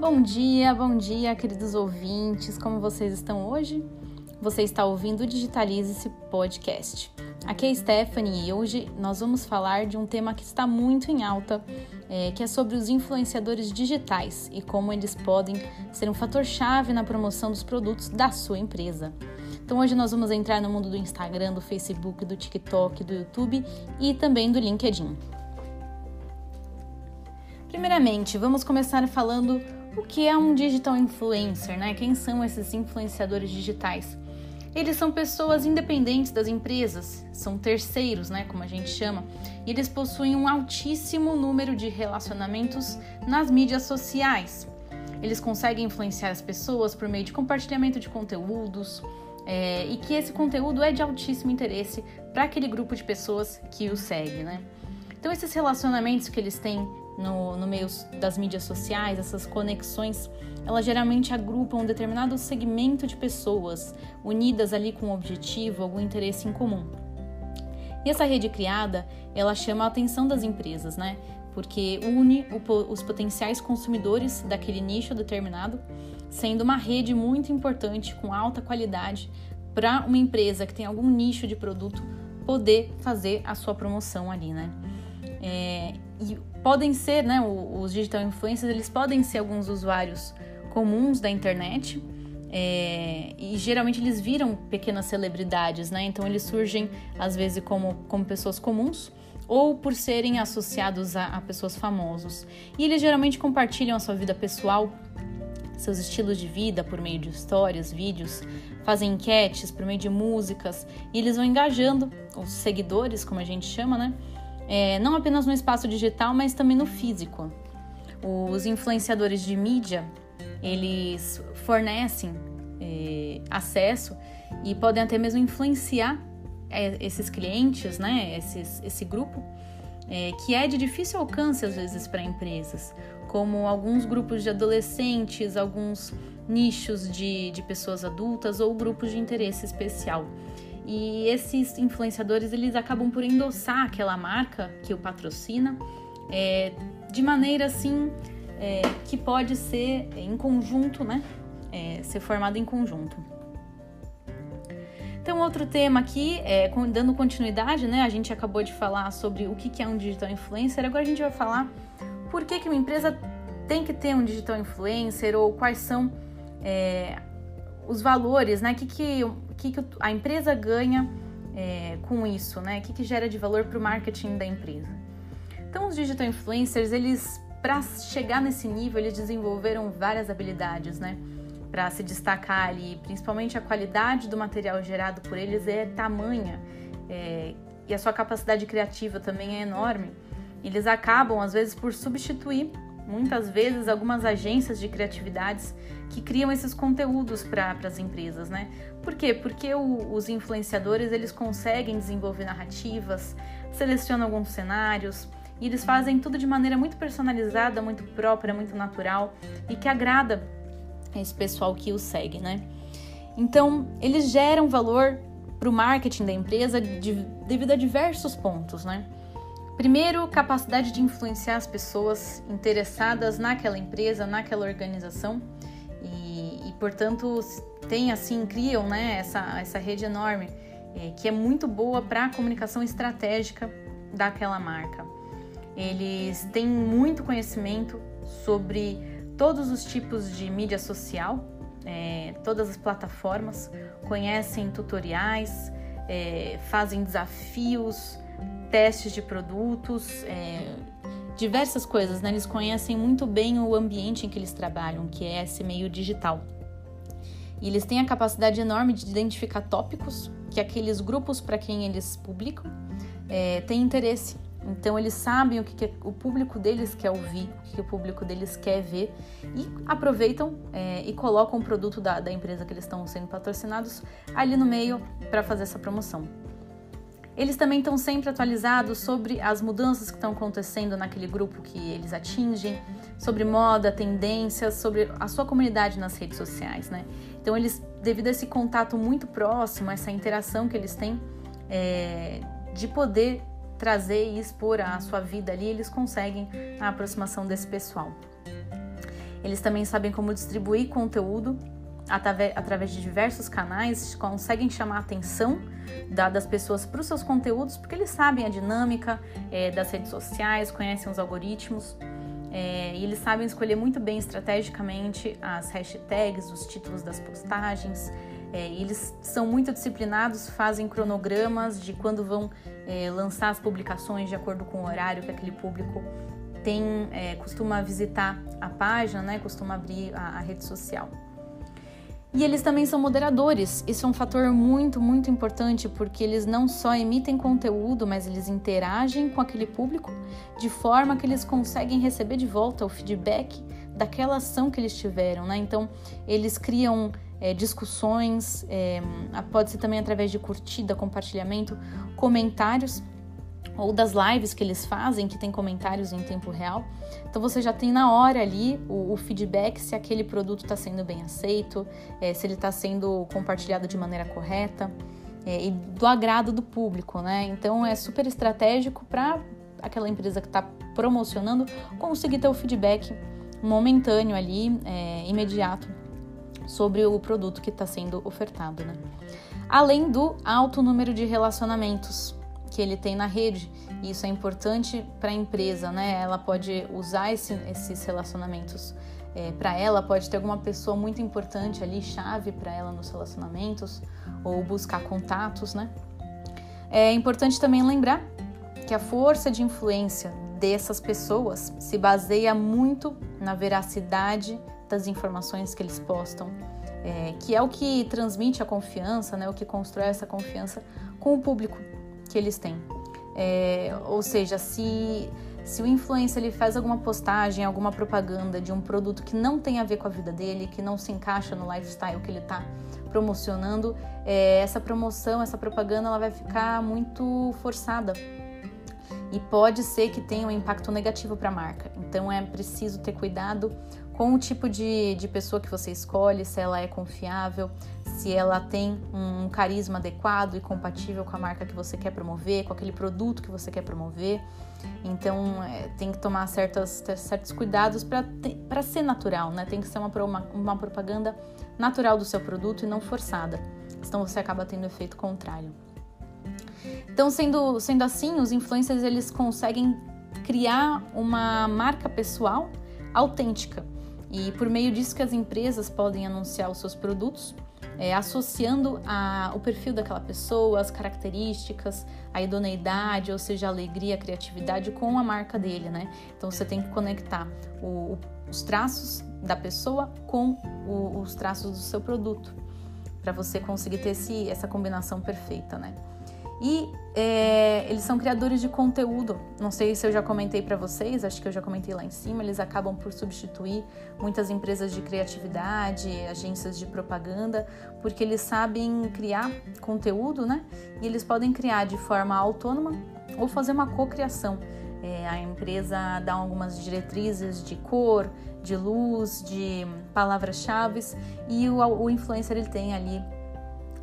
Bom dia, bom dia, queridos ouvintes. Como vocês estão hoje? Você está ouvindo o Digitalize-se Podcast. Aqui é Stephanie e hoje nós vamos falar de um tema que está muito em alta, é, que é sobre os influenciadores digitais e como eles podem ser um fator-chave na promoção dos produtos da sua empresa. Então hoje nós vamos entrar no mundo do Instagram, do Facebook, do TikTok, do YouTube e também do LinkedIn. Primeiramente, vamos começar falando o que é um digital influencer, né? Quem são esses influenciadores digitais? Eles são pessoas independentes das empresas, são terceiros, né, como a gente chama, e eles possuem um altíssimo número de relacionamentos nas mídias sociais. Eles conseguem influenciar as pessoas por meio de compartilhamento de conteúdos, é, e que esse conteúdo é de altíssimo interesse para aquele grupo de pessoas que o segue, né? Então, esses relacionamentos que eles têm no, no meio das mídias sociais, essas conexões, elas geralmente agrupam um determinado segmento de pessoas unidas ali com um objetivo, algum interesse em comum. E essa rede criada, ela chama a atenção das empresas, né? Porque une os potenciais consumidores daquele nicho determinado, sendo uma rede muito importante com alta qualidade para uma empresa que tem algum nicho de produto poder fazer a sua promoção ali, né? É, e podem ser, né, os digital influencers, eles podem ser alguns usuários comuns da internet, é, e geralmente eles viram pequenas celebridades, né? Então eles surgem às vezes como, como pessoas comuns ou por serem associados a, a pessoas famosos. E eles geralmente compartilham a sua vida pessoal, seus estilos de vida por meio de histórias, vídeos, fazem enquetes por meio de músicas e eles vão engajando os seguidores, como a gente chama, né? É, não apenas no espaço digital, mas também no físico. Os influenciadores de mídia, eles fornecem é, acesso e podem até mesmo influenciar é, esses clientes, né, esses, esse grupo, é, que é de difícil alcance às vezes para empresas, como alguns grupos de adolescentes, alguns nichos de, de pessoas adultas ou grupos de interesse especial. E esses influenciadores eles acabam por endossar aquela marca que o patrocina é, de maneira assim é, que pode ser em conjunto, né? É, ser formado em conjunto. Então, outro tema aqui, é, dando continuidade, né? A gente acabou de falar sobre o que é um digital influencer, agora a gente vai falar por que, que uma empresa tem que ter um digital influencer ou quais são é, os valores, né? Que, que, que, que a empresa ganha é, com isso, né? O que, que gera de valor para o marketing da empresa. Então, os digital influencers, eles, para chegar nesse nível, eles desenvolveram várias habilidades, né? Para se destacar ali, principalmente a qualidade do material gerado por eles é tamanha é, e a sua capacidade criativa também é enorme. Eles acabam, às vezes, por substituir muitas vezes algumas agências de criatividades que criam esses conteúdos para as empresas, né? Por quê? Porque o, os influenciadores eles conseguem desenvolver narrativas, selecionam alguns cenários e eles fazem tudo de maneira muito personalizada, muito própria, muito natural e que agrada esse pessoal que os segue, né? Então eles geram valor para o marketing da empresa de, devido a diversos pontos, né? Primeiro, capacidade de influenciar as pessoas interessadas naquela empresa, naquela organização e, e portanto, tem assim, criam né, essa, essa rede enorme é, que é muito boa para a comunicação estratégica daquela marca. Eles têm muito conhecimento sobre todos os tipos de mídia social, é, todas as plataformas, conhecem tutoriais, é, fazem desafios, testes de produtos, é, diversas coisas, né? Eles conhecem muito bem o ambiente em que eles trabalham, que é esse meio digital. E eles têm a capacidade enorme de identificar tópicos que aqueles grupos para quem eles publicam é, têm interesse. Então eles sabem o que, que, o público deles quer ouvir, o que, que o público deles quer ver e aproveitam é, e colocam o produto da, da empresa que eles estão sendo patrocinados ali no meio para fazer essa promoção. Eles também estão sempre atualizados sobre as mudanças que estão acontecendo naquele grupo que eles atingem, sobre moda, tendências, sobre a sua comunidade nas redes sociais, né? Então, eles, devido a esse contato muito próximo, essa interação que eles têm, é, de poder trazer e expor a sua vida ali, eles conseguem a aproximação desse pessoal. Eles também sabem como distribuir conteúdo através de diversos canais, conseguem chamar a atenção das pessoas para os seus conteúdos, porque eles sabem a dinâmica é, das redes sociais, conhecem os algoritmos. É, e eles sabem escolher muito bem estrategicamente as hashtags, os títulos das postagens. É, eles são muito disciplinados, fazem cronogramas de quando vão lançar as publicações de acordo com o horário que aquele público tem, costuma visitar a página, né, costuma abrir a, a rede social. E eles também são moderadores. Isso é um fator muito, muito importante porque eles não só emitem conteúdo, mas eles interagem com aquele público de forma que eles conseguem receber de volta o feedback daquela ação que eles tiveram, né? Então, eles criam é, discussões, é, pode ser também através de curtida, compartilhamento, comentários ou das lives que eles fazem, que tem comentários em tempo real. Então você já tem na hora ali o, o feedback se aquele produto está sendo bem aceito, é, se ele está sendo compartilhado de maneira correta é, e do agrado do público, né? Então é super estratégico para aquela empresa que está promocionando conseguir ter o feedback momentâneo ali, é, imediato, sobre o produto que está sendo ofertado, né? Além do alto número de relacionamentos que ele tem na rede. E isso é importante para a empresa, né? Ela pode usar esse, esses relacionamentos é, para ela, pode ter alguma pessoa muito importante ali, chave para ela nos relacionamentos, ou buscar contatos, né? É importante também lembrar que a força de influência dessas pessoas se baseia muito na veracidade das informações que eles postam, é, que é o que transmite a confiança, né? O que constrói essa confiança com o público que eles têm. É, ou seja, se, se o influencer ele faz alguma postagem, alguma propaganda de um produto que não tem a ver com a vida dele, que não se encaixa no lifestyle que ele está promocionando, é, essa promoção, essa propaganda, ela vai ficar muito forçada e pode ser que tenha um impacto negativo para a marca. Então é preciso ter cuidado com o tipo de, de pessoa que você escolhe, se ela é confiável, se ela tem um carisma adequado e compatível com a marca que você quer promover, com aquele produto que você quer promover. Então é, tem que tomar certos, cuidados para ser natural, né? Tem que ser uma, uma, uma propaganda natural do seu produto e não forçada, senão você acaba tendo efeito contrário. Então, sendo, sendo assim, os influencers eles conseguem criar uma marca pessoal autêntica e por meio disso que as empresas podem anunciar os seus produtos, é, associando a, o perfil daquela pessoa, as características, a idoneidade, ou seja, a alegria, a criatividade com a marca dele, né? Então você tem que conectar o, os traços da pessoa com o, os traços do seu produto, para você conseguir ter esse, essa combinação perfeita, né? E é, eles são criadores de conteúdo. Não sei se eu já comentei para vocês, acho que eu já comentei lá em cima. Eles acabam por substituir muitas empresas de criatividade, agências de propaganda, porque eles sabem criar conteúdo, né? E eles podem criar de forma autônoma ou fazer uma cocriação. É, a empresa dá algumas diretrizes de cor, de luz, de palavras-chave e o, o influencer ele tem ali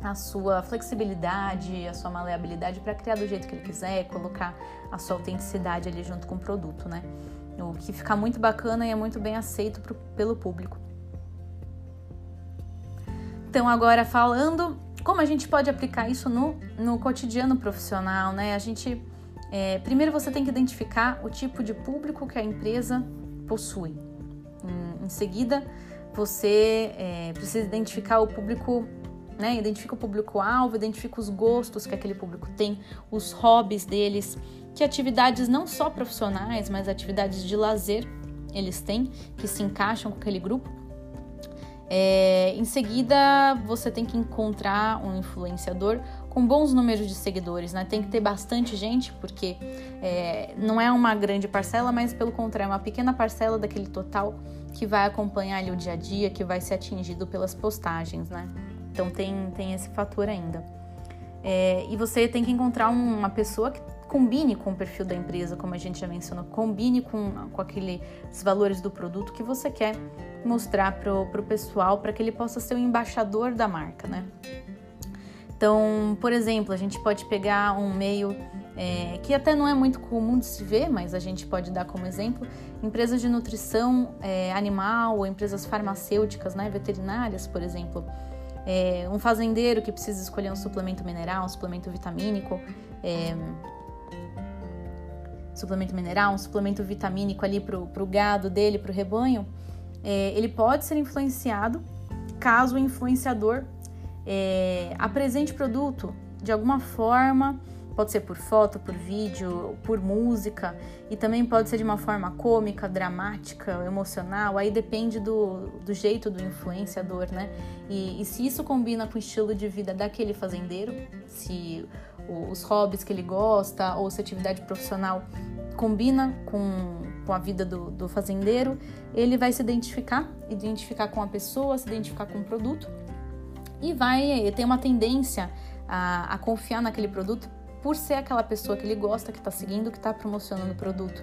a sua flexibilidade, a sua maleabilidade para criar do jeito que ele quiser, colocar a sua autenticidade ali junto com o produto, né? O que fica muito bacana e é muito bem aceito pro, pelo público. Então, agora falando como a gente pode aplicar isso no, no cotidiano profissional, né? A gente. É, primeiro você tem que identificar o tipo de público que a empresa possui. Em, em seguida, você é, precisa identificar o público né? Identifica o público-alvo, identifica os gostos que aquele público tem, os hobbies deles, que atividades não só profissionais, mas atividades de lazer eles têm, que se encaixam com aquele grupo. É, em seguida, você tem que encontrar um influenciador com bons números de seguidores, né? Tem que ter bastante gente, porque é, não é uma grande parcela, mas pelo contrário, é uma pequena parcela daquele total que vai acompanhar ali o dia a dia, que vai ser atingido pelas postagens, né? Então tem, tem esse fator ainda. É, e você tem que encontrar uma pessoa que combine com o perfil da empresa, como a gente já mencionou, combine com, com aqueles valores do produto que você quer mostrar para o pessoal, para que ele possa ser o embaixador da marca, né? Então, por exemplo, a gente pode pegar um meio é, que até não é muito comum de se ver, mas a gente pode dar como exemplo, empresas de nutrição é, animal ou empresas farmacêuticas, né, veterinárias, por exemplo. É, um fazendeiro que precisa escolher um suplemento mineral, um suplemento vitamínico, é, suplemento mineral, um suplemento vitamínico ali para o gado dele, para o rebanho, é, ele pode ser influenciado caso o influenciador é, apresente produto de alguma forma, pode ser por foto, por vídeo, por música, e também pode ser de uma forma cômica, dramática, emocional, aí depende do, do jeito do influenciador, né? E, e se isso combina com o estilo de vida daquele fazendeiro, se os hobbies que ele gosta ou se a atividade profissional combina com, com a vida do, do fazendeiro, ele vai se identificar, identificar com a pessoa, se identificar com o produto e vai ter uma tendência a, a confiar naquele produto por ser aquela pessoa que ele gosta, que está seguindo, que está promocionando o produto.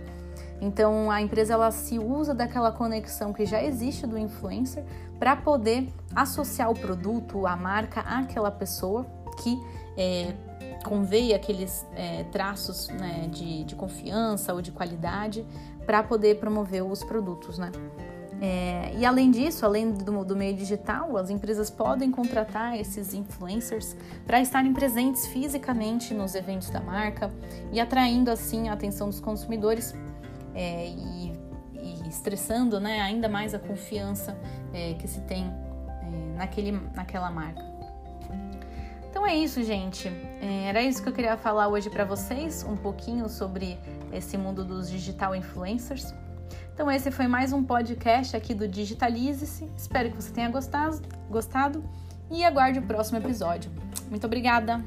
Então a empresa ela se usa daquela conexão que já existe do influencer para poder associar o produto, a marca àquela pessoa que é, aqueles é, traços né, de, de confiança ou de qualidade para poder promover os produtos, né? É, e além disso, além do, do, meio digital, as empresas podem contratar esses influencers para estarem presentes fisicamente nos eventos da marca e atraindo assim a atenção dos consumidores é, e, e, estressando né, ainda mais a confiança é, que se tem é, naquele, naquela marca. Então é isso, gente. É, era isso que eu queria falar hoje para vocês, um pouquinho sobre esse mundo dos digital influencers. Então esse foi mais um podcast aqui do Digitalize-se. Espero que você tenha gostado, gostado e aguarde o próximo episódio. Muito obrigada.